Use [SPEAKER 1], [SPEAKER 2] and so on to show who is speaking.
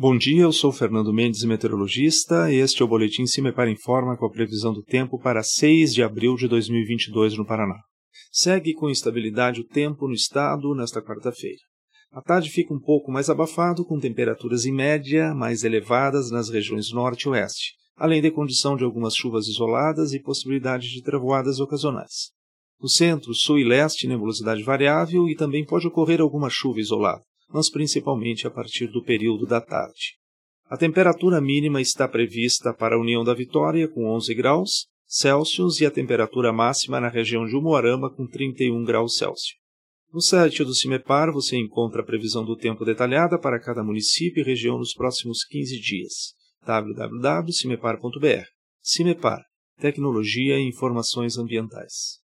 [SPEAKER 1] Bom dia, eu sou Fernando Mendes, meteorologista, este é o Boletim Cimepar Informa com a previsão do tempo para 6 de abril de 2022 no Paraná. Segue com instabilidade o tempo no estado nesta quarta-feira. A tarde fica um pouco mais abafado, com temperaturas em média mais elevadas nas regiões norte e oeste, além de condição de algumas chuvas isoladas e possibilidade de trevoadas ocasionais. No centro, sul e leste, nebulosidade variável e também pode ocorrer alguma chuva isolada mas principalmente a partir do período da tarde. A temperatura mínima está prevista para a União da Vitória com 11 graus Celsius e a temperatura máxima na região de Umuarama com 31 graus Celsius. No site do CIMEPAR você encontra a previsão do tempo detalhada para cada município e região nos próximos 15 dias. www.cimepar.br CIMEPAR Tecnologia e Informações Ambientais